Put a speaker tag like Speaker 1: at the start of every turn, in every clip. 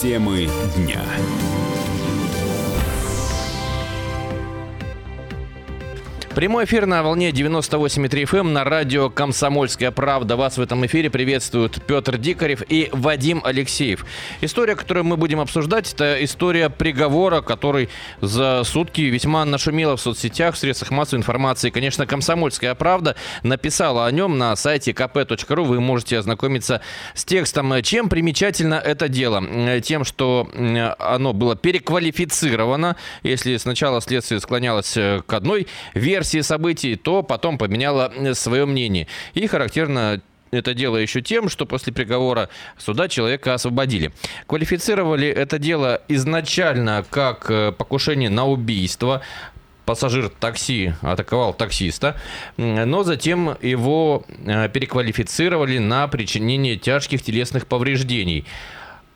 Speaker 1: Темы дня.
Speaker 2: Прямой эфир на волне 98,3 FM эм на радио «Комсомольская правда». Вас в этом эфире приветствуют Петр Дикарев и Вадим Алексеев. История, которую мы будем обсуждать, это история приговора, который за сутки весьма нашумела в соцсетях, в средствах массовой информации. Конечно, «Комсомольская правда» написала о нем на сайте kp.ru. Вы можете ознакомиться с текстом. Чем примечательно это дело? Тем, что оно было переквалифицировано. Если сначала следствие склонялось к одной версии, версии событий, то потом поменяла э, свое мнение. И характерно это дело еще тем, что после приговора суда человека освободили. Квалифицировали это дело изначально как э, покушение на убийство. Пассажир такси атаковал таксиста, но затем его э, переквалифицировали на причинение тяжких телесных повреждений.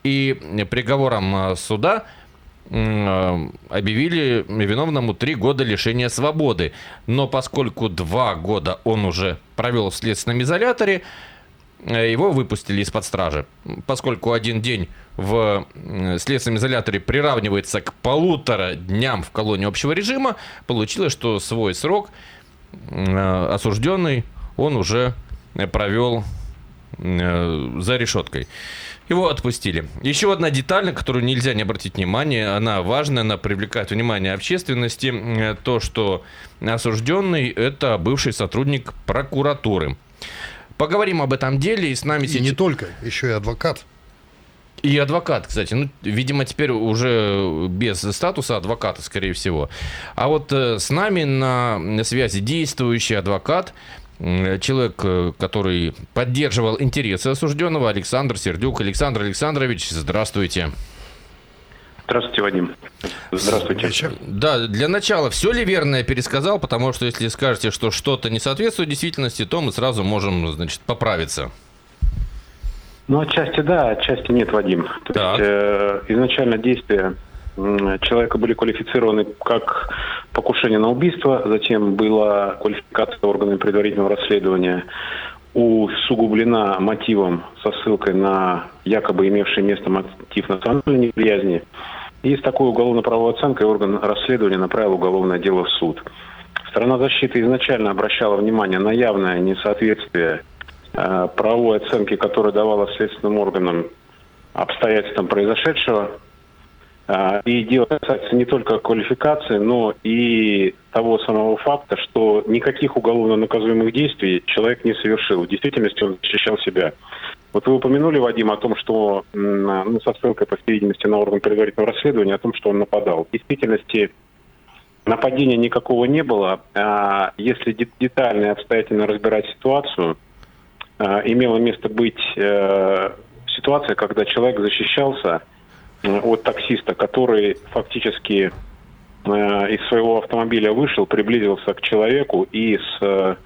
Speaker 2: И приговором суда объявили виновному три года лишения свободы. Но поскольку два года он уже провел в следственном изоляторе, э, его выпустили из-под стражи. Поскольку один день в э, следственном изоляторе приравнивается к полутора дням в колонии общего режима, получилось, что свой срок осужденный он уже провел за решеткой. Его отпустили. Еще одна деталь, на которую нельзя не обратить внимание, она важная, она привлекает внимание общественности, э, то, что осужденный – это бывший сотрудник прокуратуры. Поговорим об этом деле, и с нами
Speaker 3: и сейчас... не только, еще и адвокат.
Speaker 2: И адвокат, кстати. Ну, видимо, теперь уже без статуса адвоката, скорее всего. А вот э, с нами на связи действующий адвокат человек, э, который поддерживал интересы осужденного, Александр Сердюк. Александр Александрович, здравствуйте.
Speaker 4: Здравствуйте, Вадим. Здравствуйте.
Speaker 2: Да, для начала, все ли верно я пересказал, потому что если скажете, что что-то не соответствует действительности, то мы сразу можем, значит, поправиться.
Speaker 4: Ну, отчасти да, отчасти нет, Вадим. То так. есть э, изначально действия человека были квалифицированы как покушение на убийство, затем была квалификация органами предварительного расследования усугублена мотивом со ссылкой на якобы имевший место мотив национальной неприязни. И с такой уголовно-правовой оценкой орган расследования направил уголовное дело в суд. Сторона защиты изначально обращала внимание на явное несоответствие э, правовой оценки, которая давала следственным органам обстоятельствам произошедшего и дело касается не только квалификации, но и того самого факта, что никаких уголовно наказуемых действий человек не совершил. В действительности он защищал себя. Вот вы упомянули, Вадим, о том, что, ну, со ссылкой, по всей видимости, на орган предварительного расследования, о том, что он нападал. В действительности нападения никакого не было. А если детально и обстоятельно разбирать ситуацию, а, имело место быть э, ситуация, когда человек защищался – от таксиста, который фактически э, из своего автомобиля вышел, приблизился к человеку и с э,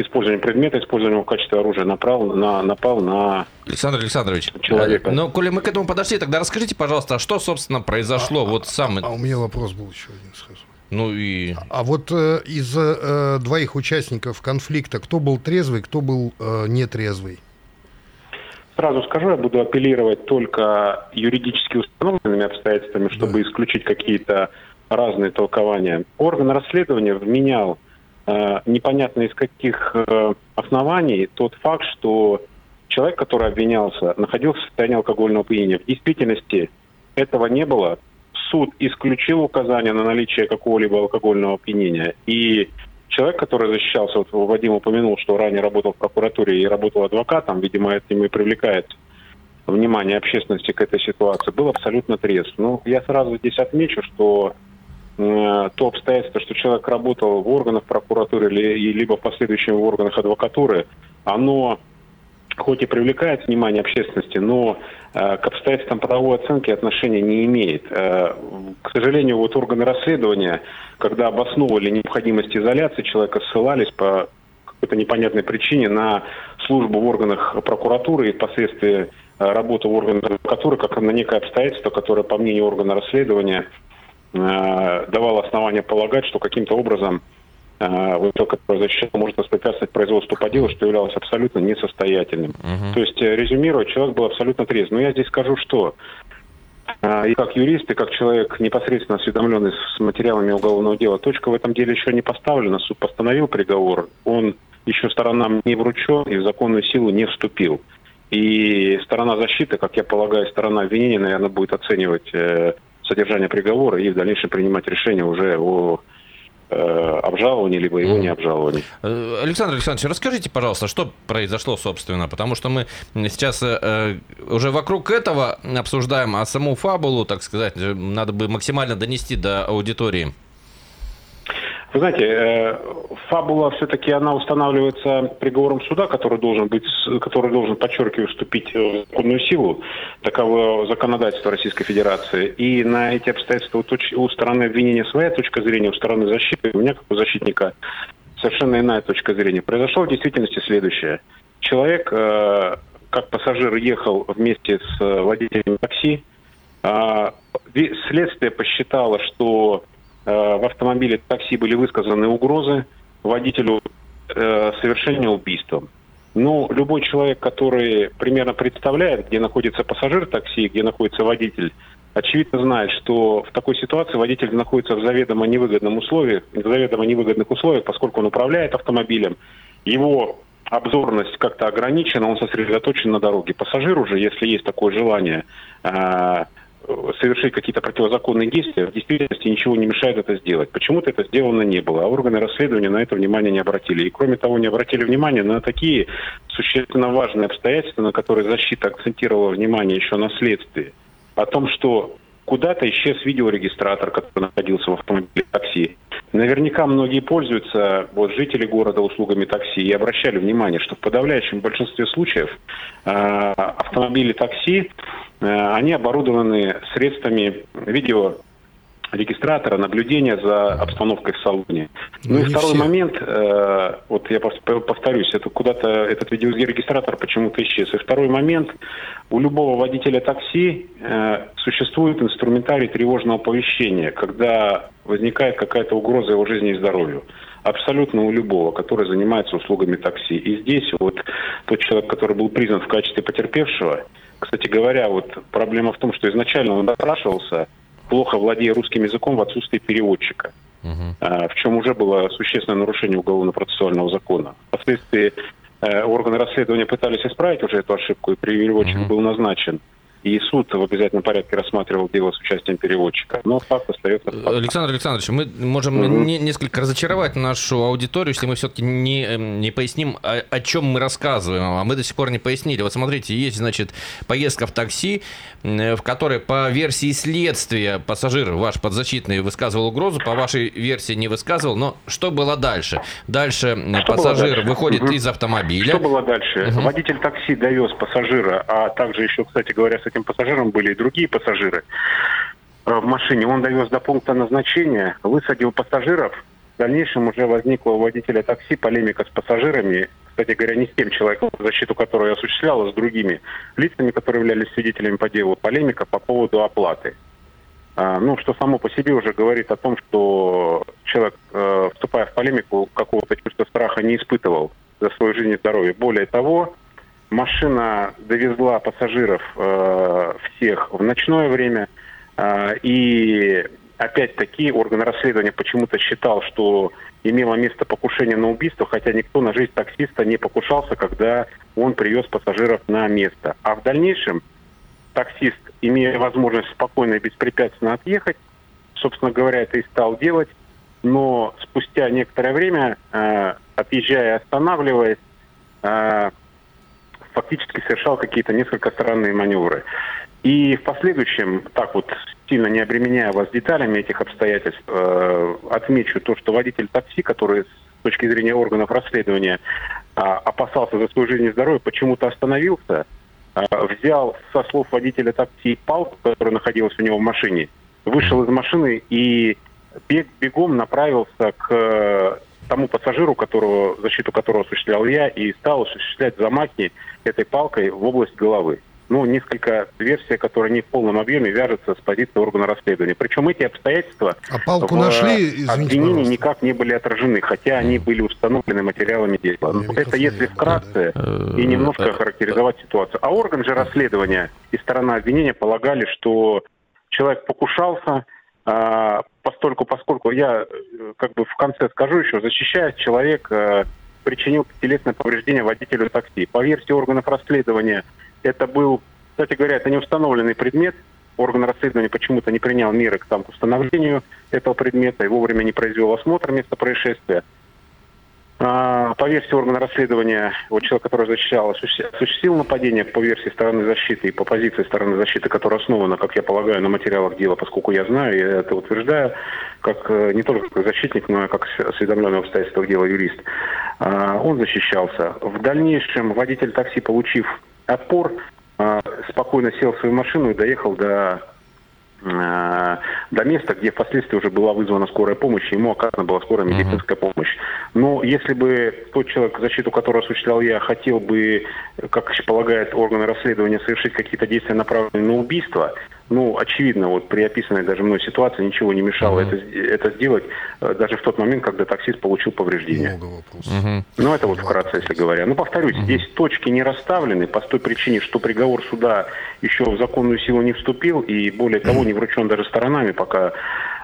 Speaker 4: использованием предмета, использованием в качестве оружия напал на, напал на
Speaker 2: Александр Александрович, человека. Ну, коли мы к этому подошли, тогда расскажите, пожалуйста, а что, собственно, произошло? А, вот сам...
Speaker 3: А у меня вопрос был еще один сразу.
Speaker 2: Ну и...
Speaker 3: А вот э, из э, двоих участников конфликта, кто был трезвый, кто был э, нетрезвый?
Speaker 4: Сразу скажу, я буду апеллировать только юридически установленными обстоятельствами, чтобы да. исключить какие-то разные толкования. Орган расследования вменял э, непонятно из каких э, оснований тот факт, что человек, который обвинялся, находился в состоянии алкогольного опьянения. В действительности этого не было. Суд исключил указание на наличие какого-либо алкогольного опьянения. И человек, который защищался, вот Вадим упомянул, что ранее работал в прокуратуре и работал адвокатом, видимо, это ему и привлекает внимание общественности к этой ситуации, был абсолютно трезв. Ну, я сразу здесь отмечу, что э, то обстоятельство, что человек работал в органах прокуратуры или, либо в последующем в органах адвокатуры, оно хоть и привлекает внимание общественности, но к обстоятельствам правовой оценки отношения не имеет. Э, к сожалению, вот органы расследования, когда обосновывали необходимость изоляции человека, ссылались по какой-то непонятной причине на службу в органах прокуратуры и впоследствии э, работу в органах адвокатуры как на некое обстоятельство, которое, по мнению органа расследования, э, давало основание полагать, что каким-то образом вот то, которое защищал, может воспрепятствовать производству по делу, что являлось абсолютно несостоятельным. Uh-huh. То есть, э, резюмируя, человек был абсолютно трезв. Но я здесь скажу, что а, и как юрист, и как человек, непосредственно осведомленный с материалами уголовного дела, точка в этом деле еще не поставлена. Суд постановил приговор, он еще сторонам не вручен и в законную силу не вступил. И сторона защиты, как я полагаю, сторона обвинения, наверное, будет оценивать э, содержание приговора и в дальнейшем принимать решение уже о э, обжаловании, либо его не обжаловании.
Speaker 2: Э, Александр Александрович, расскажите, пожалуйста, что произошло, собственно, потому что мы сейчас э, уже вокруг этого обсуждаем, а саму фабулу, так сказать, надо бы максимально донести до аудитории.
Speaker 4: Вы знаете, э, фабула все-таки она устанавливается приговором суда, который должен быть, который должен, подчеркиваю, вступить в законную силу, таково законодательство Российской Федерации. И на эти обстоятельства у стороны обвинения своя точка зрения, у стороны защиты, у меня как у защитника совершенно иная точка зрения. Произошло в действительности следующее. Человек, э, как пассажир, ехал вместе с водителем такси. А, следствие посчитало, что Э, в автомобиле такси были высказаны угрозы водителю э, совершения убийства. Ну, любой человек, который примерно представляет, где находится пассажир такси, где находится водитель, очевидно знает, что в такой ситуации водитель находится в заведомо невыгодном условии, в заведомо невыгодных условиях, поскольку он управляет автомобилем. Его обзорность как-то ограничена, он сосредоточен на дороге. Пассажир уже, если есть такое желание, э, совершить какие-то противозаконные действия, в действительности ничего не мешает это сделать. Почему-то это сделано не было, а органы расследования на это внимание не обратили. И кроме того, не обратили внимания на такие существенно важные обстоятельства, на которые защита акцентировала внимание еще на следствии. О том, что куда-то исчез видеорегистратор, который находился в автомобиле такси. Наверняка многие пользуются, вот жители города, услугами такси и обращали внимание, что в подавляющем большинстве случаев э, автомобили такси они оборудованы средствами видео регистратора, наблюдения за обстановкой в салоне. Ну, ну и второй все. момент, э, вот я повторюсь, это куда-то этот видеорегистратор почему-то исчез. И второй момент, у любого водителя такси э, существует инструментарий тревожного оповещения, когда возникает какая-то угроза его жизни и здоровью. Абсолютно у любого, который занимается услугами такси. И здесь вот тот человек, который был признан в качестве потерпевшего, кстати говоря, вот проблема в том, что изначально он допрашивался, плохо владея русским языком в отсутствии переводчика. Uh-huh. В чем уже было существенное нарушение уголовно-процессуального закона. Впоследствии э, органы расследования пытались исправить уже эту ошибку, и переводчик uh-huh. был назначен и суд в обязательном порядке рассматривал дело с участием переводчика. Но факт остается фактом.
Speaker 2: Александр Александрович, мы можем mm-hmm. не, несколько разочаровать нашу аудиторию, если мы все-таки не, эм, не поясним, о, о чем мы рассказываем. А мы до сих пор не пояснили. Вот смотрите, есть, значит, поездка в такси, в которой по версии следствия пассажир ваш подзащитный высказывал угрозу, по вашей версии не высказывал. Но что было дальше? Дальше что пассажир дальше? выходит mm-hmm. из автомобиля.
Speaker 4: Что было дальше? Mm-hmm. Водитель такси довез пассажира, а также еще, кстати говоря, с этим пассажиром были и другие пассажиры э, в машине. Он довез до пункта назначения, высадил пассажиров. В дальнейшем уже возникла у водителя такси полемика с пассажирами. Кстати говоря, не с тем человеком, защиту которого я осуществлял, а с другими лицами, которые являлись свидетелями по делу. Полемика по поводу оплаты. А, ну, что само по себе уже говорит о том, что человек, э, вступая в полемику, какого-то чувства страха не испытывал за свою жизнь и здоровье. Более того, Машина довезла пассажиров э, всех в ночное время. Э, и опять-таки орган расследования почему-то считал, что имело место покушение на убийство, хотя никто на жизнь таксиста не покушался, когда он привез пассажиров на место. А в дальнейшем таксист, имея возможность спокойно и беспрепятственно отъехать, собственно говоря, это и стал делать, но спустя некоторое время, э, отъезжая и останавливаясь, э, фактически совершал какие-то несколько странные маневры. И в последующем, так вот сильно не обременяя вас деталями этих обстоятельств, э, отмечу то, что водитель такси, который с точки зрения органов расследования э, опасался за свою жизнь и здоровье, почему-то остановился, э, взял со слов водителя такси палку, которая находилась у него в машине, вышел из машины и бег, бегом направился к тому пассажиру, которого, защиту которого осуществлял я, и стал осуществлять замахи этой палкой в область головы. Ну, несколько версий, которые не в полном объеме вяжутся с позиции органа расследования. Причем эти обстоятельства
Speaker 3: а палку в нашли,
Speaker 4: обвинении никак не были отражены, хотя они были установлены материалами дела. Ну, это если вкратце и немножко характеризовать ситуацию. А орган же расследования и сторона обвинения полагали, что человек покушался, а, постольку, поскольку я э, как бы в конце скажу еще, защищаясь, человек э, причинил телесное повреждение водителю такси. По версии органов расследования, это был, кстати говоря, это не установленный предмет. Орган расследования почему-то не принял меры к, там, к установлению этого предмета и вовремя не произвел осмотр места происшествия. А, по версии органа расследования, вот человек, который защищал, осуществил нападение по версии стороны защиты и по позиции стороны защиты, которая основана, как я полагаю, на материалах дела, поскольку я знаю, и это утверждаю, как э, не только как защитник, но и как осведомленный в обстоятельствах дела юрист. А, он защищался. В дальнейшем водитель такси, получив отпор, а, спокойно сел в свою машину и доехал до до места, где впоследствии уже была вызвана скорая помощь, и ему оказана была скорая медицинская uh-huh. помощь. Но если бы тот человек, защиту которого осуществлял я, хотел бы, как полагает органы расследования, совершить какие-то действия, направленные на убийство, ну, очевидно, вот при описанной даже мной ситуации ничего не мешало это, это сделать, э, даже в тот момент, когда таксист получил повреждения. Много вопросов. Ну, это вот вкратце, если говоря. Ну, повторюсь, здесь точки не расставлены по той причине, что приговор суда еще в законную силу не вступил, и более того, не вручен даже сторонами, пока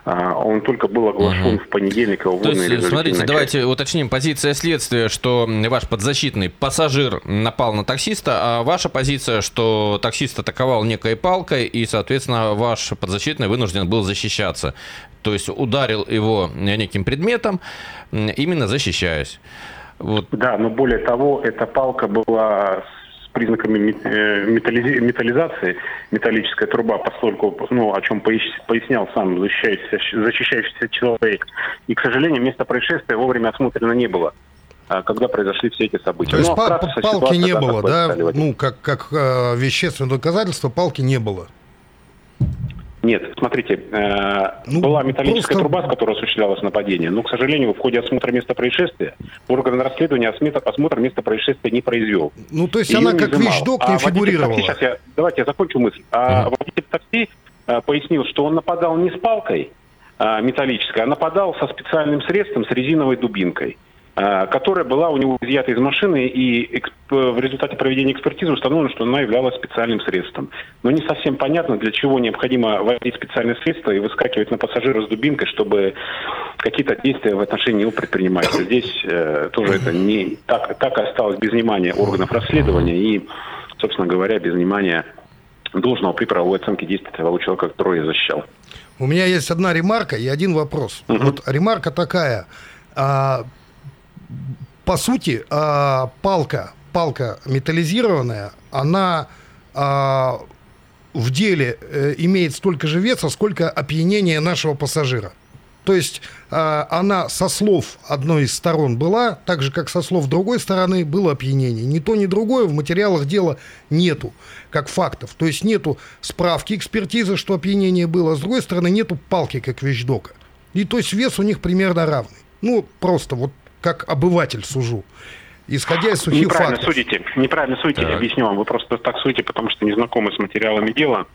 Speaker 4: он только был оглашен угу. в понедельник. Его
Speaker 2: То есть, смотрите, давайте уточним. Позиция следствия, что ваш подзащитный пассажир напал на таксиста, а ваша позиция, что таксист атаковал некой палкой, и, соответственно, ваш подзащитный вынужден был защищаться. То есть ударил его неким предметом, именно защищаясь.
Speaker 4: Вот. Да, но более того, эта палка была признаками э, металлизации металлическая труба, поскольку, ну, о чем пояснял сам защищающийся, защищающийся человек. И, к сожалению, место происшествия вовремя осмотрено не было а, когда произошли все эти события.
Speaker 3: То есть ну, а палки не было, да? Ну, как, как э, вещественное доказательство, палки не было.
Speaker 4: Нет, смотрите, э, ну, была металлическая просто... труба, с которой осуществлялось нападение, но, к сожалению, в ходе осмотра места происшествия орган расследования осмотр, осмотр места происшествия не произвел.
Speaker 3: Ну, то есть Ее она как изымал. вещдок не а фигурировала.
Speaker 4: Такси, сейчас я, давайте я закончу мысль. А uh-huh. водитель такси а, пояснил, что он нападал не с палкой а, металлической, а нападал со специальным средством, с резиновой дубинкой. Э, которая была у него изъята из машины, и в результате проведения экспертизы установлено, что она являлась специальным средством. Но не совсем понятно, для чего необходимо вводить специальное средство и выскакивать на пассажира с дубинкой, чтобы какие-то действия в отношении него предпринимать. Здесь э, тоже это не так, так осталось без внимания органов расследования и, собственно говоря, без внимания должного при правовой оценке действий того человека, которого я защищал.
Speaker 3: У меня есть одна ремарка и один вопрос. Угу. Вот ремарка такая. А, по сути, а, палка, палка металлизированная, она а, в деле э, имеет столько же веса, сколько опьянение нашего пассажира. То есть э, она со слов одной из сторон была, так же как со слов другой стороны было опьянение. Ни то, ни другое в материалах дела нету, как фактов. То есть нету справки экспертизы, что опьянение было, а с другой стороны нету палки, как вещдока. И то есть вес у них примерно равный. Ну, просто вот как обыватель сужу. Исходя из сухих
Speaker 4: неправильно
Speaker 3: фактов.
Speaker 4: Судите, неправильно судите, так. объясню вам. Вы просто так судите, потому что не знакомы с материалами дела.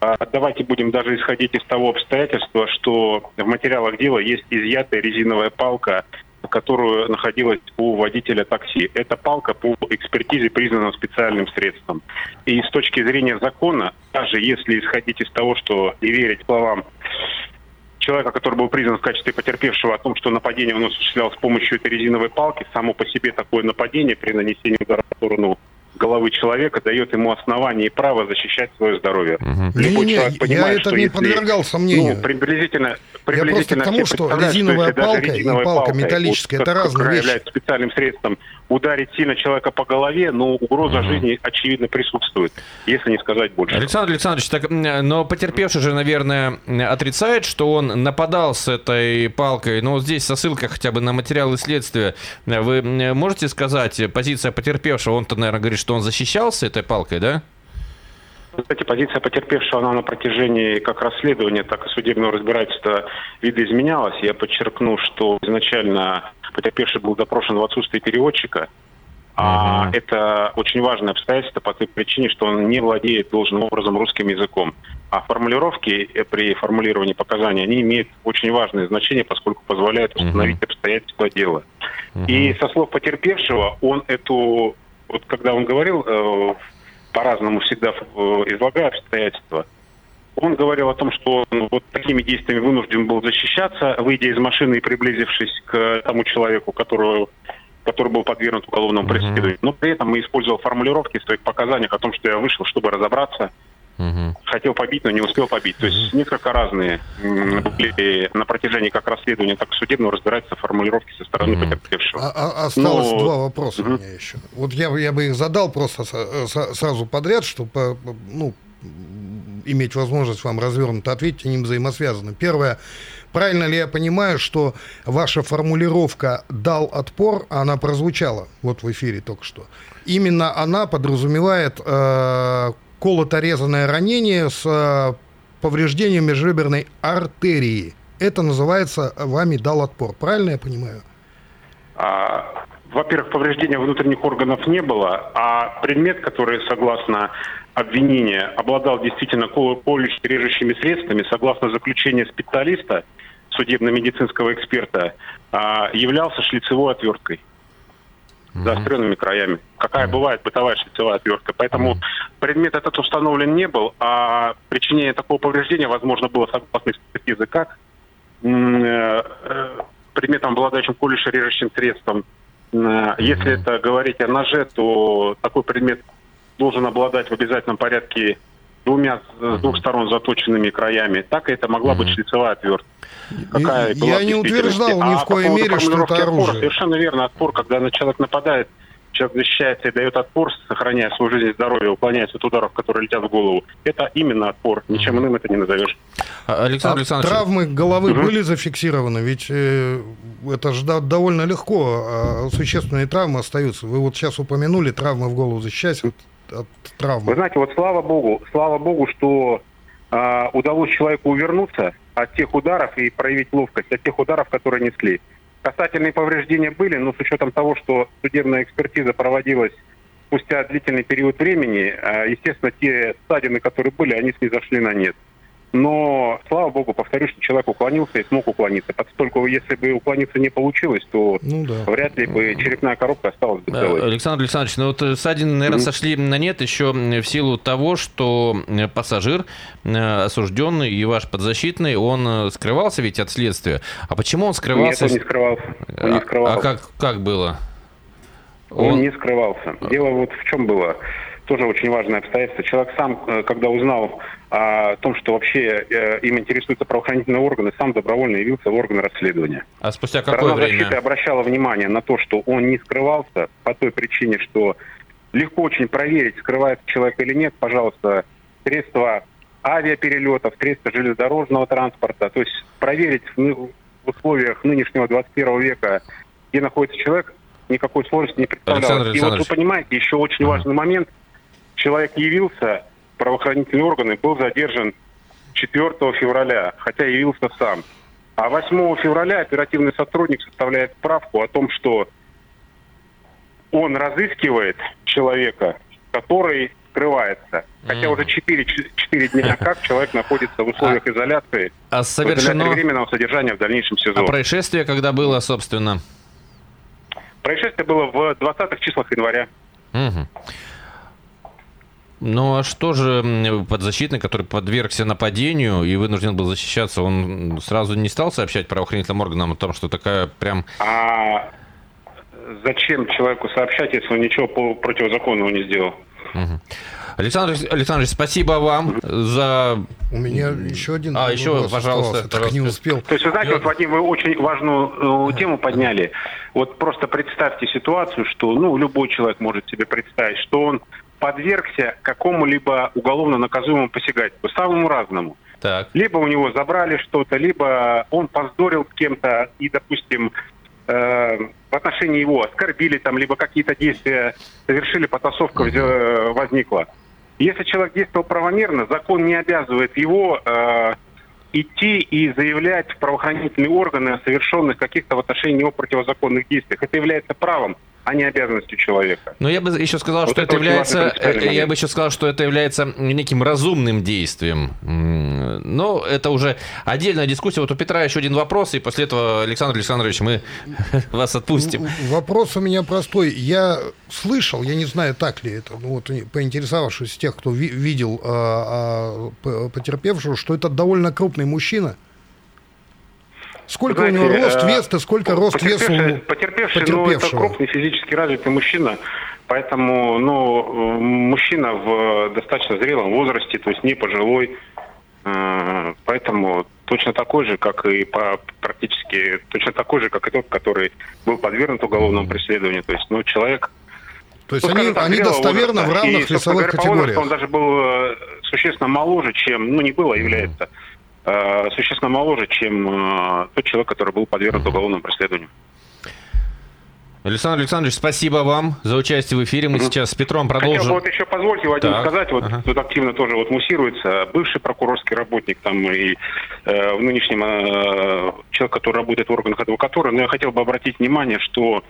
Speaker 4: А, давайте будем даже исходить из того обстоятельства, что в материалах дела есть изъятая резиновая палка, которую находилась у водителя такси. Эта палка по экспертизе признана специальным средством. И с точки зрения закона, даже если исходить из того, что и верить словам человека, который был признан в качестве потерпевшего о том, что нападение он осуществлял с помощью этой резиновой палки, само по себе такое нападение при нанесении удара в сторону головы человека дает ему основание и право защищать свое здоровье.
Speaker 3: Угу. Любой не, человек не, понимает, я это что не если, подвергал сомнению. Ну,
Speaker 4: приблизительно, приблизительно
Speaker 3: я просто к тому, что резиновая палка и палка металлическая вот, это разные вещи. является
Speaker 4: специальным средством ударить сильно человека по голове, но угроза угу. жизни очевидно присутствует, если не сказать больше.
Speaker 2: Александр Александрович, так, но потерпевший же, наверное, отрицает, что он нападал с этой палкой. Но здесь со ссылкой хотя бы на материалы следствия. Вы можете сказать, позиция потерпевшего, он-то, наверное, говорит, что он защищался этой палкой, да?
Speaker 4: Кстати, позиция потерпевшего, она на протяжении как расследования, так и судебного разбирательства видоизменялась. Я подчеркну, что изначально потерпевший был допрошен в отсутствии переводчика. А uh-huh. это очень важное обстоятельство по той причине, что он не владеет должным образом русским языком. А формулировки э, при формулировании показаний, они имеют очень важное значение, поскольку позволяют установить uh-huh. обстоятельства дела. Uh-huh. И со слов потерпевшего, он эту, вот когда он говорил, э, по-разному всегда э, излагая обстоятельства, Он говорил о том, что он вот такими действиями вынужден был защищаться, выйдя из машины и приблизившись к тому человеку, которого который был подвергнут уголовному преследованию. Но при этом мы использовал формулировки в своих показаниях о том, что я вышел, чтобы разобраться, Угу. Хотел побить, но не успел побить. То есть несколько разные были на протяжении как расследования, так и судебного разбирательства формулировки со стороны угу. потерпевшего.
Speaker 3: А, а, осталось но... два вопроса угу. у меня еще. Вот я, я бы их задал просто сразу подряд, чтобы ну, иметь возможность вам развернуто ответить, они взаимосвязаны. Первое. Правильно ли я понимаю, что ваша формулировка «дал отпор», она прозвучала вот в эфире только что. Именно она подразумевает э, колото-резанное ранение с э, повреждением межреберной артерии. Это называется вами дал отпор. Правильно я понимаю?
Speaker 4: А, во-первых, повреждения внутренних органов не было, а предмет, который, согласно обвинению, обладал действительно колющими средствами, согласно заключению специалиста, судебно-медицинского эксперта, а, являлся шлицевой отверткой mm-hmm. заостренными краями. Какая mm-hmm. бывает бытовая шлицевая отвертка. Поэтому mm-hmm. предмет этот установлен не был, а причинение такого повреждения возможно было согласно как э, э, предметом, обладающим колюще режущим средством. Mm-hmm. Если это говорить о ноже, то такой предмет должен обладать в обязательном порядке двумя с двух сторон заточенными краями, так и это могла быть шлицевая отвертка.
Speaker 3: Какая Я не утверждал ни в а коей мере, что это оружие. Отпора,
Speaker 4: совершенно верно, отпор, когда на человек нападает, человек защищается и дает отпор, сохраняя свою жизнь и здоровье, уклоняясь от ударов, которые летят в голову. Это именно отпор. Ничем иным это не назовешь.
Speaker 3: А, Александр а Александрович. Травмы головы угу. были зафиксированы? Ведь э, это же довольно легко. А существенные травмы остаются. Вы вот сейчас упомянули травмы в голову. Защищаясь от, от травмы.
Speaker 4: Вы знаете, вот слава богу, слава богу, что э, удалось человеку увернуться от тех ударов и проявить ловкость, от тех ударов, которые несли. Касательные повреждения были, но с учетом того, что судебная экспертиза проводилась спустя длительный период времени, э, естественно, те ссадины, которые были, они снизошли на нет. Но, слава богу, повторюсь, что человек уклонился и смог уклониться. Поскольку если бы уклониться не получилось, то ну, да. вряд ли бы черепная коробка осталась бы целой.
Speaker 2: Александр Александрович, ну вот э, ссадины, наверное, mm-hmm. сошли на нет еще в силу того, что э, пассажир э, осужденный и ваш подзащитный, он скрывался ведь от следствия. А почему он скрывался?
Speaker 4: Нет, он не скрывался. Он не скрывался.
Speaker 2: А, а как, как было?
Speaker 4: Он... он не скрывался. Дело вот в чем было тоже очень важное обстоятельство. Человек сам, э, когда узнал о том, что вообще э, им интересуются правоохранительные органы, сам добровольно явился в органы расследования.
Speaker 2: А спустя какое Сторона время? защиты
Speaker 4: обращала внимание на то, что он не скрывался по той причине, что легко очень проверить, скрывается человек или нет. Пожалуйста, средства авиаперелетов, средства железнодорожного транспорта. То есть проверить в условиях нынешнего 21 века, где находится человек, никакой сложности не представлялось. И вот вы понимаете, еще очень важный момент – человек явился, правоохранительные органы, был задержан 4 февраля, хотя явился сам. А 8 февраля оперативный сотрудник составляет справку о том, что он разыскивает человека, который скрывается. Хотя уже 4, 4 дня как человек находится в условиях а, изоляции.
Speaker 2: А совершено...
Speaker 4: временного содержания в дальнейшем СИЗО.
Speaker 2: А происшествие когда было, собственно?
Speaker 4: Происшествие было в 20-х числах января. Угу.
Speaker 2: Ну а что же подзащитный, который подвергся нападению и вынужден был защищаться, он сразу не стал сообщать правоохранительным органам о том, что такая прям...
Speaker 4: А зачем человеку сообщать, если он ничего противозаконного не сделал?
Speaker 2: Угу. Александр Александрович, спасибо вам за...
Speaker 3: У меня еще один
Speaker 2: А, еще, пожалуйста.
Speaker 3: Так не успел.
Speaker 4: То есть, вы знаете, вот, Вадим, вы очень важную э, тему подняли. Вот просто представьте ситуацию, что, ну, любой человек может себе представить, что он подвергся какому-либо уголовно наказуемому посягательству, самому разному. Так. Либо у него забрали что-то, либо он поздорил с кем-то и, допустим, э, в отношении его оскорбили там, либо какие-то действия совершили, потасовка mm возникла. Если человек действовал правомерно, закон не обязывает его э, идти и заявлять в правоохранительные органы о совершенных каких-то в отношении него противозаконных действиях. Это является правом а не обязанностью человека.
Speaker 2: Но я бы еще сказал, вот что это, это является, э, я бы еще сказал, что это является неким разумным действием. Но это уже отдельная дискуссия. Вот у Петра еще один вопрос, и после этого, Александр Александрович, мы вас отпустим.
Speaker 3: Вопрос у меня простой. Я слышал, я не знаю, так ли это, ну, вот поинтересовавшись тех, кто ви- видел а, а, потерпевшего, что это довольно крупный мужчина. Сколько Знаете, у него рост, э, вес, и сколько рост веса у
Speaker 4: потерпевший, потерпевшего? Ну, это крупный физически развитый мужчина, поэтому, ну, мужчина в достаточно зрелом возрасте, то есть не пожилой, э, поэтому точно такой же, как и по практически точно такой же, как и тот, который был подвергнут уголовному преследованию. То есть, ну, человек
Speaker 3: то есть ну, они, так, они достоверно возраста. в равных и, весовых говоря, категориях.
Speaker 4: он даже был э, существенно моложе, чем, ну не было, а является э, существенно моложе, чем э, тот человек, который был подвергнут уголовному преследованию.
Speaker 2: Александр Александрович, спасибо вам за участие в эфире. Мы сейчас с Петром продолжим. Хотел
Speaker 4: вот еще позвольте, Вадим, так. сказать, вот ага. тут активно тоже вот муссируется бывший прокурорский работник там и э, в нынешнем э, человек, который работает в органах адвокатуры. Но я хотел бы обратить внимание, что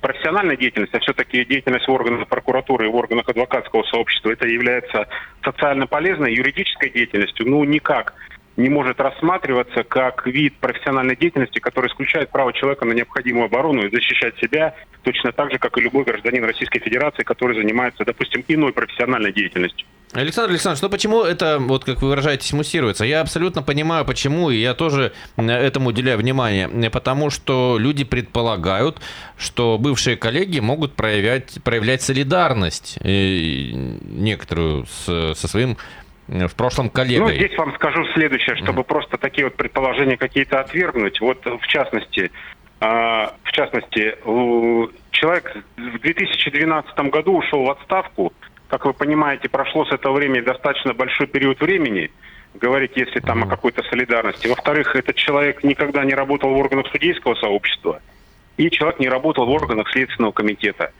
Speaker 4: профессиональная деятельность, а все-таки деятельность в органах прокуратуры и в органах адвокатского сообщества, это является социально полезной юридической деятельностью, ну никак не может рассматриваться как вид профессиональной деятельности, который исключает право человека на необходимую оборону и защищать себя точно так же, как и любой гражданин Российской Федерации, который занимается, допустим, иной профессиональной деятельностью.
Speaker 2: Александр Александрович, ну почему это, вот как вы выражаетесь, муссируется? Я абсолютно понимаю, почему, и я тоже этому уделяю внимание. Потому что люди предполагают, что бывшие коллеги могут проявлять, проявлять солидарность э, некоторую с, со своим в прошлом коллегой.
Speaker 4: Ну, здесь вам скажу следующее, чтобы mm. просто такие вот предположения какие-то отвергнуть. Вот в частности, а, в частности, человек в 2012 году ушел в отставку. Как вы понимаете, прошло с этого времени достаточно большой период времени, говорить, если там mm. о какой-то солидарности. Во-вторых, этот человек никогда не работал в органах судейского сообщества, и человек не работал в органах Следственного комитета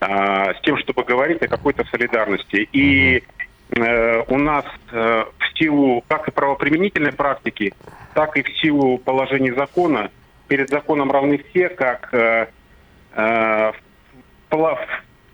Speaker 4: а, с тем, чтобы говорить о какой-то солидарности. И Э, у нас э, в силу как и правоприменительной практики, так и в силу положений закона перед законом равны все, как э, в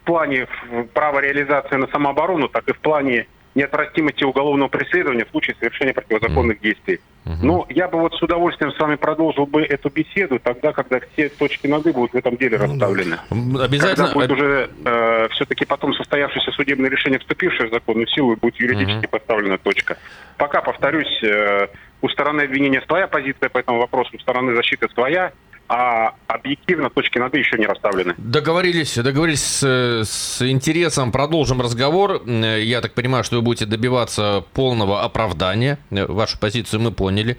Speaker 4: плане права реализации на самооборону, так и в плане неотвратимости уголовного преследования в случае совершения противозаконных действий. Ну, я бы вот с удовольствием с вами продолжил бы эту беседу тогда, когда все точки над «и» будут в этом деле ну, расставлены.
Speaker 2: Обязательно.
Speaker 4: Когда будет уже э, все-таки потом состоявшееся судебное решение, вступившее в законную силу, и будет юридически угу. поставлена точка. Пока, повторюсь, э, у стороны обвинения своя позиция по этому вопросу, у стороны защиты своя а объективно точки над «и» еще не расставлены.
Speaker 2: Договорились, договорились с, с интересом, продолжим разговор. Я так понимаю, что вы будете добиваться полного оправдания. Вашу позицию мы поняли.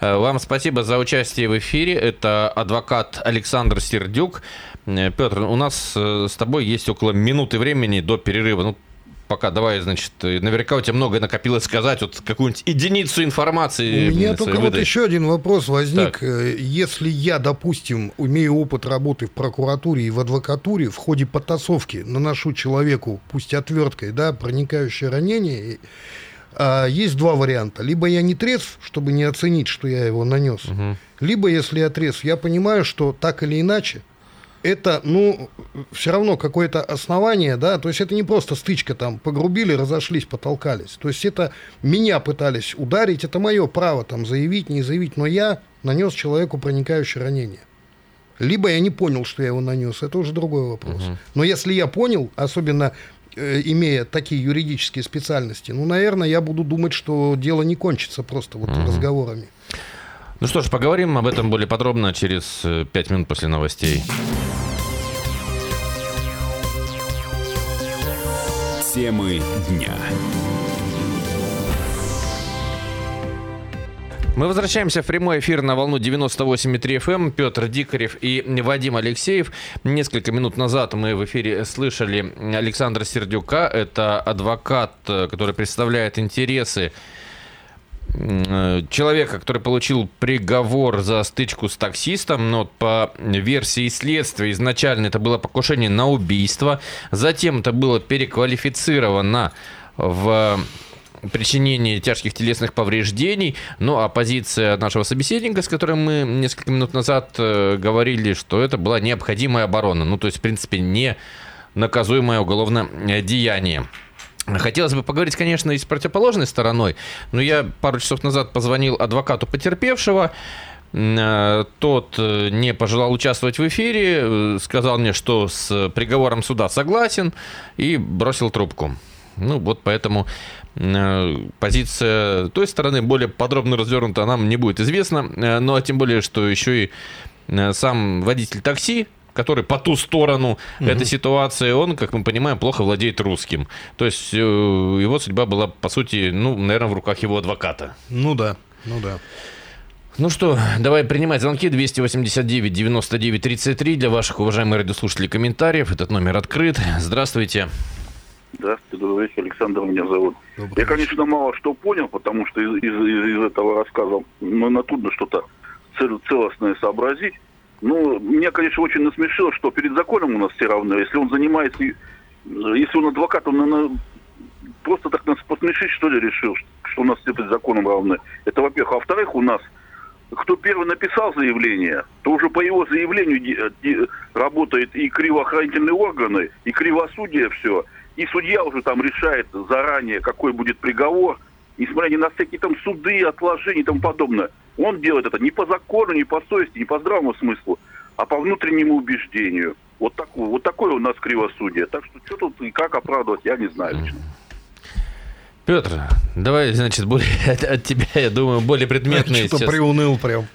Speaker 2: Вам спасибо за участие в эфире. Это адвокат Александр Сердюк. Петр, у нас э, с тобой есть около минуты времени до перерыва. Ну, пока давай, значит, наверняка у тебя многое накопилось сказать, вот какую-нибудь единицу информации.
Speaker 3: У меня только выдай. вот еще один вопрос возник. Так. Э, если я, допустим, имею опыт работы в прокуратуре и в адвокатуре, в ходе потасовки наношу человеку, пусть отверткой, да, проникающее ранение, а, есть два варианта. Либо я не трезв, чтобы не оценить, что я его нанес, угу. либо, если я трезв, я понимаю, что так или иначе это, ну, все равно какое-то основание, да, то есть это не просто стычка там, погрубили, разошлись, потолкались. То есть это меня пытались ударить, это мое право там заявить, не заявить, но я нанес человеку проникающее ранение. Либо я не понял, что я его нанес, это уже другой вопрос. Угу. Но если я понял, особенно э, имея такие юридические специальности, ну, наверное, я буду думать, что дело не кончится просто вот угу. разговорами.
Speaker 2: Ну что ж, поговорим об этом более подробно через э, пять минут после новостей. Темы дня. Мы возвращаемся в прямой эфир на волну 98,3 FM. Эм. Петр Дикарев и Вадим Алексеев. Несколько минут назад мы в эфире слышали Александра Сердюка. Это адвокат, э, который представляет интересы Э, человека, который получил приговор за стычку с таксистом, но по версии следствия изначально это было покушение на убийство, затем это было переквалифицировано в причинение тяжких телесных повреждений. Ну, а позиция нашего собеседника, с которым мы несколько минут назад э, говорили, что это была необходимая оборона. Ну, то есть, в принципе, не наказуемое уголовное деяние. Хотелось бы поговорить, конечно, и с противоположной стороной, но я пару часов назад позвонил адвокату потерпевшего, э, тот э, не пожелал участвовать в эфире, э, сказал мне, что с приговором суда согласен и бросил трубку. Ну вот поэтому позиция той стороны более подробно развернута нам не будет известна, но а тем более, что еще и сам водитель такси который по ту сторону угу. этой ситуации, он, как мы понимаем, плохо владеет русским. То есть э, его судьба была, по сути, ну, наверное, в руках его адвоката.
Speaker 3: Ну да, ну да.
Speaker 2: Ну что, давай принимать звонки 289 99 33 для ваших уважаемых радиослушателей комментариев. Этот номер открыт. Здравствуйте.
Speaker 1: Здравствуйте, добрый вечер. Александр меня зовут. Добрый Я, конечно, мало что понял, потому что из, из, из этого рассказа ну, на трудно что-то целостное сообразить. Ну, меня, конечно, очень насмешило, что перед законом у нас все равны. Если он занимается, если он адвокат, он, наверное, просто так нас посмешить, что ли, решил, что у нас все перед законом равны. Это, во-первых. А во-вторых, у нас, кто первый написал заявление, то уже по его заявлению работают и кривоохранительные органы, и кривосудие все. И судья уже там решает заранее, какой будет приговор, несмотря ни на всякие там суды, отложения и тому подобное. Он делает это не по закону, не по совести, не по здравому смыслу, а по внутреннему убеждению. Вот, такое, вот такое у нас кривосудие. Так что что тут и как оправдывать, я не знаю лично.
Speaker 2: Петр, давай, значит, более, от, от тебя, я думаю, более предметные
Speaker 3: Что-то приуныл прям.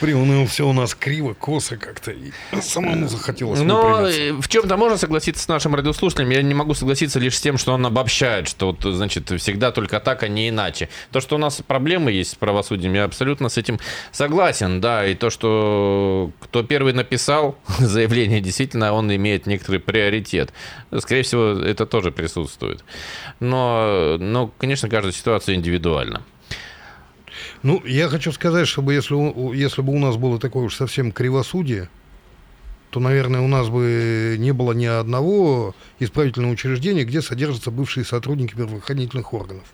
Speaker 3: Приуныл, все у нас криво, косо как-то. И самому захотелось
Speaker 2: Но в чем-то можно согласиться с нашим радиослушателем. Я не могу согласиться лишь с тем, что он обобщает, что вот, значит, всегда только так, а не иначе. То, что у нас проблемы есть с правосудием, я абсолютно с этим согласен, да. И то, что кто первый написал заявление, действительно, он имеет некоторый приоритет. Скорее всего, это тоже присутствует. Но но, конечно, каждая ситуация индивидуальна.
Speaker 3: Ну, я хочу сказать, чтобы если, если бы у нас было такое уж совсем кривосудие, то, наверное, у нас бы не было ни одного исправительного учреждения, где содержатся бывшие сотрудники правоохранительных органов.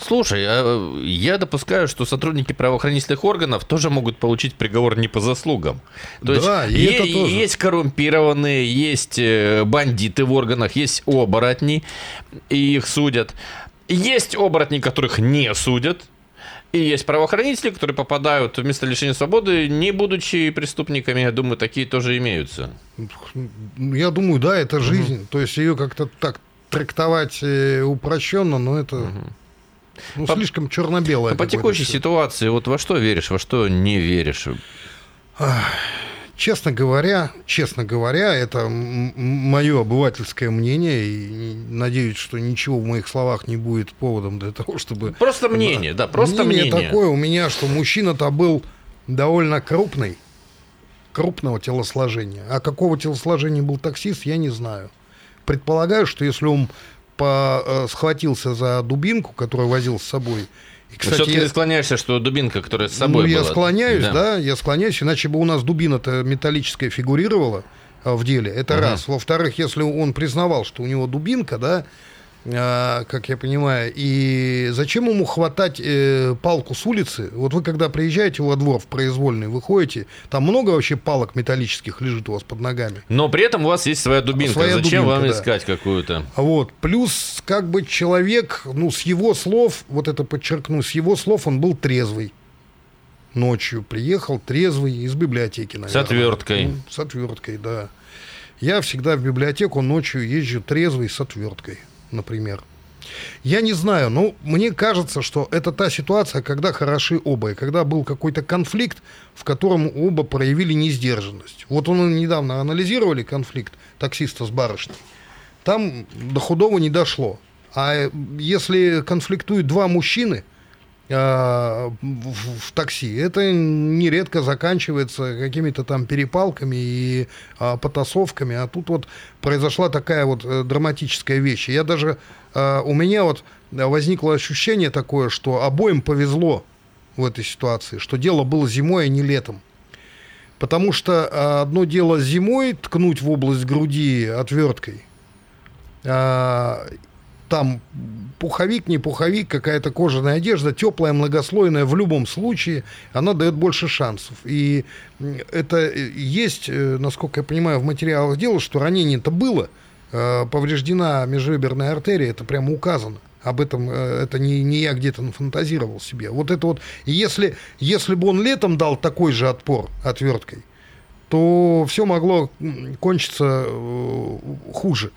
Speaker 2: Слушай, а, я допускаю, что сотрудники правоохранительных органов тоже могут получить приговор не по заслугам. То да, есть, и это тоже. есть коррумпированные, есть э, бандиты в органах, есть оборотни, и их судят. Есть оборотни, которых не судят, и есть правоохранители, которые попадают в место лишения свободы, не будучи преступниками. Я думаю, такие тоже имеются.
Speaker 3: Я думаю, да, это жизнь. Угу. То есть ее как-то так трактовать э, упрощенно, но это... Угу. Ну, по, слишком черно-белое.
Speaker 2: По текущей все. ситуации, вот во что веришь, во что не веришь?
Speaker 3: Честно говоря, честно говоря, это мое обывательское мнение, и надеюсь, что ничего в моих словах не будет поводом для того, чтобы...
Speaker 2: Просто мнение, да, просто мнение.
Speaker 3: Мнение такое у меня, что мужчина-то был довольно крупный, крупного телосложения. А какого телосложения был таксист, я не знаю. Предполагаю, что если он по, э, схватился за дубинку, которую возил с собой.
Speaker 2: И, кстати, все-таки я... ты склоняешься, что дубинка, которая с собой
Speaker 3: ну,
Speaker 2: была.
Speaker 3: я склоняюсь, да. да, я склоняюсь, иначе бы у нас дубина-то металлическая фигурировала э, в деле. Это угу. раз. Во-вторых, если он признавал, что у него дубинка, да, а, как я понимаю. И зачем ему хватать э, палку с улицы? Вот вы когда приезжаете во двор в произвольный, выходите, там много вообще палок металлических лежит у вас под ногами.
Speaker 2: Но при этом у вас есть своя дубинка. Своя зачем дубинка, вам да. искать какую-то?
Speaker 3: Вот. Плюс как бы человек, ну, с его слов, вот это подчеркну, с его слов он был трезвый. Ночью приехал трезвый из библиотеки, наверное.
Speaker 2: С отверткой. Ну,
Speaker 3: с отверткой, да. Я всегда в библиотеку ночью езжу трезвый с отверткой например. Я не знаю, но мне кажется, что это та ситуация, когда хороши оба, и когда был какой-то конфликт, в котором оба проявили несдержанность. Вот он недавно анализировали конфликт таксиста с барышней. Там до худого не дошло. А если конфликтуют два мужчины – в, в такси. Это нередко заканчивается какими-то там перепалками и а, потасовками. А тут вот произошла такая вот э, драматическая вещь. Я даже а, у меня вот возникло ощущение такое, что обоим повезло в этой ситуации, что дело было зимой, а не летом. Потому что а, одно дело зимой ткнуть в область груди отверткой, а, там пуховик, не пуховик, какая-то кожаная одежда, теплая, многослойная, в любом случае, она дает больше шансов. И это есть, э, насколько я понимаю, в материалах дела, что ранение-то было, э, повреждена межреберная артерия, это прямо указано. Об этом э, это не, не я где-то нафантазировал себе. Вот это вот, если, если бы он летом дал такой же отпор отверткой, то все могло кончиться хуже.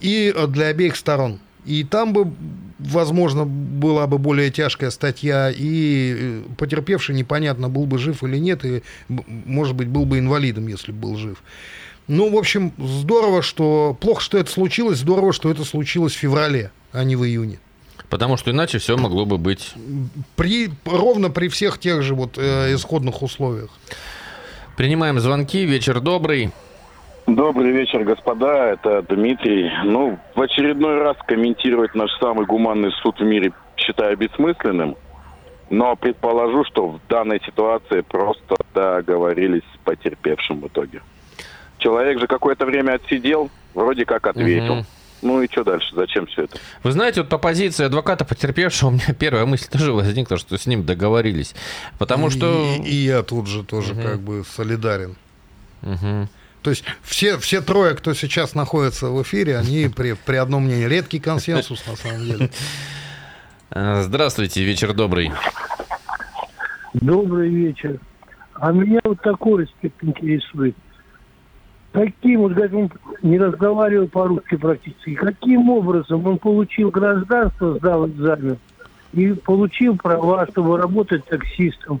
Speaker 3: И для обеих сторон. И там бы, возможно, была бы более тяжкая статья, и э, потерпевший непонятно, был бы жив или нет, и, может быть, был бы инвалидом, если бы был жив. Ну, в общем, здорово, что... Плохо, что это случилось, здорово, что это случилось в феврале, а не в июне.
Speaker 2: Потому что иначе все могло бы быть...
Speaker 3: При, ровно при всех тех же вот э, исходных условиях.
Speaker 2: Принимаем звонки. Вечер добрый.
Speaker 5: Добрый вечер, господа. Это Дмитрий. Ну, в очередной раз комментировать наш самый гуманный суд в мире считаю бессмысленным. Но предположу, что в данной ситуации просто договорились с потерпевшим в итоге. Человек же какое-то время отсидел, вроде как ответил. Угу. Ну и что дальше? Зачем все это?
Speaker 2: Вы знаете, вот по позиции адвоката потерпевшего у меня первая мысль тоже возникла, что с ним договорились. Потому и, что...
Speaker 3: И, и я тут же тоже угу. как бы солидарен. Угу. То есть все, все трое, кто сейчас находится в эфире, они при, при одном мнении. Редкий консенсус, на самом деле.
Speaker 2: Э, здравствуйте, вечер добрый.
Speaker 6: Добрый вечер. А меня вот такой аспект интересует. Каким, вот говорит, он не разговаривал по-русски практически, каким образом он получил гражданство, сдал экзамен и получил права, чтобы работать таксистом?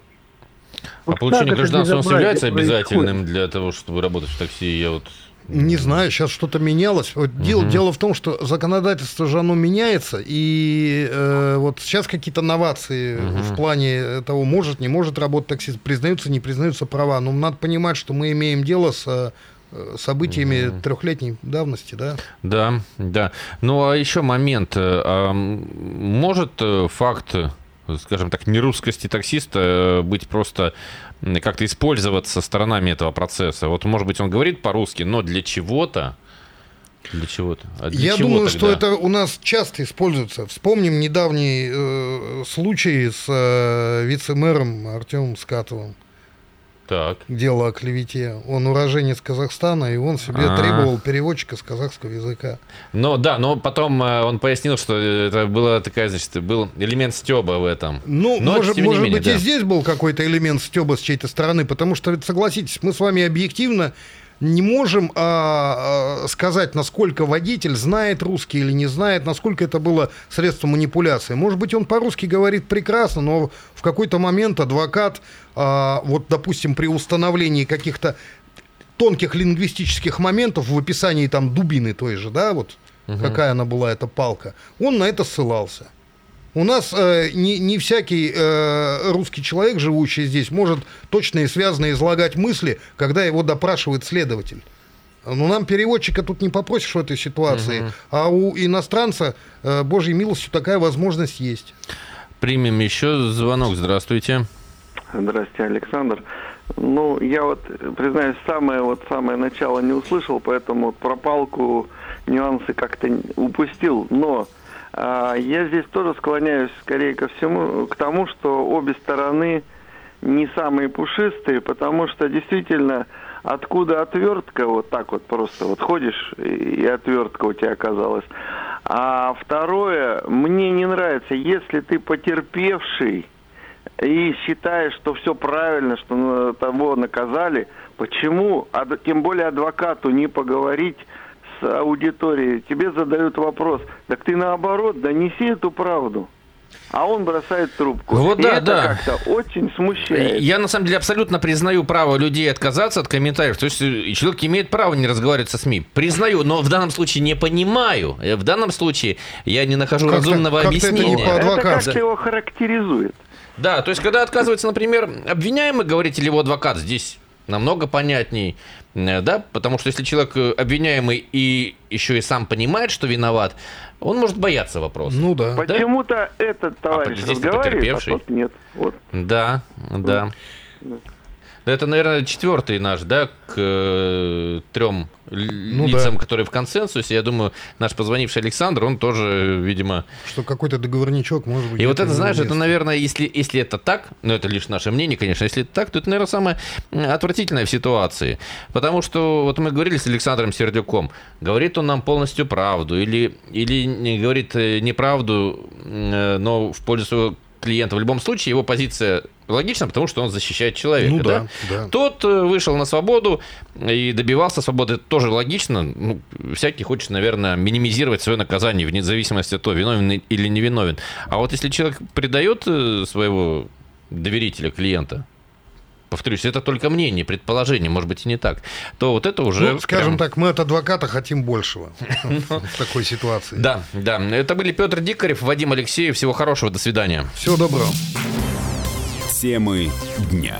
Speaker 2: А получение гражданства у нас является обязательным для того, чтобы работать в такси? Я вот
Speaker 3: не знаю, сейчас что-то менялось. Вот угу. дело, дело в том, что законодательство же оно меняется, и э, вот сейчас какие-то новации угу. в плане того, может, не может работать таксист, признаются, не признаются права. Но надо понимать, что мы имеем дело с э, событиями угу. трехлетней давности, да?
Speaker 2: Да, да. Ну а еще момент. Э, а может э, факт скажем так, нерусскости таксиста э, быть просто как-то использоваться сторонами этого процесса. Вот, может быть, он говорит по-русски, но для чего-то для чего-то?
Speaker 3: А для Я чего думаю, тогда? что это у нас часто используется. Вспомним недавний э, случай с э, вице-мэром Артемом Скатовым.
Speaker 2: Так.
Speaker 3: Дело о клевете. Он уроженец Казахстана, и он себе А-а-а. требовал переводчика с казахского языка.
Speaker 2: Ну да, но потом э, он пояснил, что это была такая, значит, был элемент стеба в этом.
Speaker 3: Ну, но, может, может менее, быть, да. и здесь был какой-то элемент стеба с чьей-то стороны, потому что, согласитесь, мы с вами объективно не можем а, а, сказать, насколько водитель знает русский или не знает, насколько это было средство манипуляции. Может быть, он по-русски говорит прекрасно, но в какой-то момент адвокат, а, вот, допустим, при установлении каких-то тонких лингвистических моментов в описании там дубины той же, да, вот угу. какая она была, эта палка, он на это ссылался. У нас э, не, не всякий э, русский человек, живущий здесь, может точно и связно излагать мысли, когда его допрашивает следователь. Ну, нам переводчика тут не попросишь в этой ситуации, угу. а у иностранца, э, божьей милостью, такая возможность есть.
Speaker 2: Примем еще звонок. Здравствуйте.
Speaker 7: Здравствуйте, Александр. Ну, я вот, признаюсь, самое вот самое начало не услышал, поэтому про палку нюансы как-то упустил. Но я здесь тоже склоняюсь скорее ко всему, к тому, что обе стороны не самые пушистые, потому что действительно откуда отвертка, вот так вот просто вот ходишь, и отвертка у тебя оказалась. А второе, мне не нравится, если ты потерпевший и считаешь, что все правильно, что того наказали, почему, а тем более адвокату не поговорить аудитории, тебе задают вопрос, так ты наоборот, донеси эту правду. А он бросает трубку.
Speaker 2: Вот и да, это да.
Speaker 7: как-то очень смущает.
Speaker 2: Я на самом деле абсолютно признаю право людей отказаться от комментариев. То есть э, человек имеет право не разговаривать со СМИ. Признаю, но в данном случае не понимаю. Э, в данном случае я не нахожу как разумного как объяснения.
Speaker 7: Это, не это как его характеризует.
Speaker 2: Да, то есть когда отказывается, например, обвиняемый говорить или его адвокат, здесь намного понятней. Э, да, потому что если человек э, обвиняемый и еще и сам понимает, что виноват, он может бояться вопроса.
Speaker 7: Ну да. Почему-то этот а товарищ а, здесь разговаривает, а тот нет. Вот.
Speaker 2: Да, да. Это, наверное, четвертый наш, да, к э, трем ну, лицам, да. которые в консенсусе. Я думаю, наш позвонивший Александр, он тоже, видимо...
Speaker 3: Что какой-то договорничок, может быть...
Speaker 2: И вот это, знаешь, место. это, наверное, если, если это так, но это лишь наше мнение, конечно, если это так, то это, наверное, самое отвратительное в ситуации. Потому что, вот мы говорили с Александром Сердюком, говорит он нам полностью правду или, или не говорит э, неправду, э, но в пользу клиента. В любом случае, его позиция логична, потому что он защищает человека. Ну, да, да? Да. Тот э, вышел на свободу и добивался свободы. Это тоже логично. Ну, всякий хочет, наверное, минимизировать свое наказание, вне зависимости от того, виновен или невиновен. А вот если человек предает э, своего доверителя, клиента, повторюсь, это только мнение, предположение, может быть, и не так, то вот это уже...
Speaker 3: Ну, скажем прям... так, мы от адвоката хотим большего в такой ситуации.
Speaker 2: Да, да. Это были Петр Дикарев, Вадим Алексеев. Всего хорошего, до свидания.
Speaker 3: Всего доброго.
Speaker 8: Темы дня.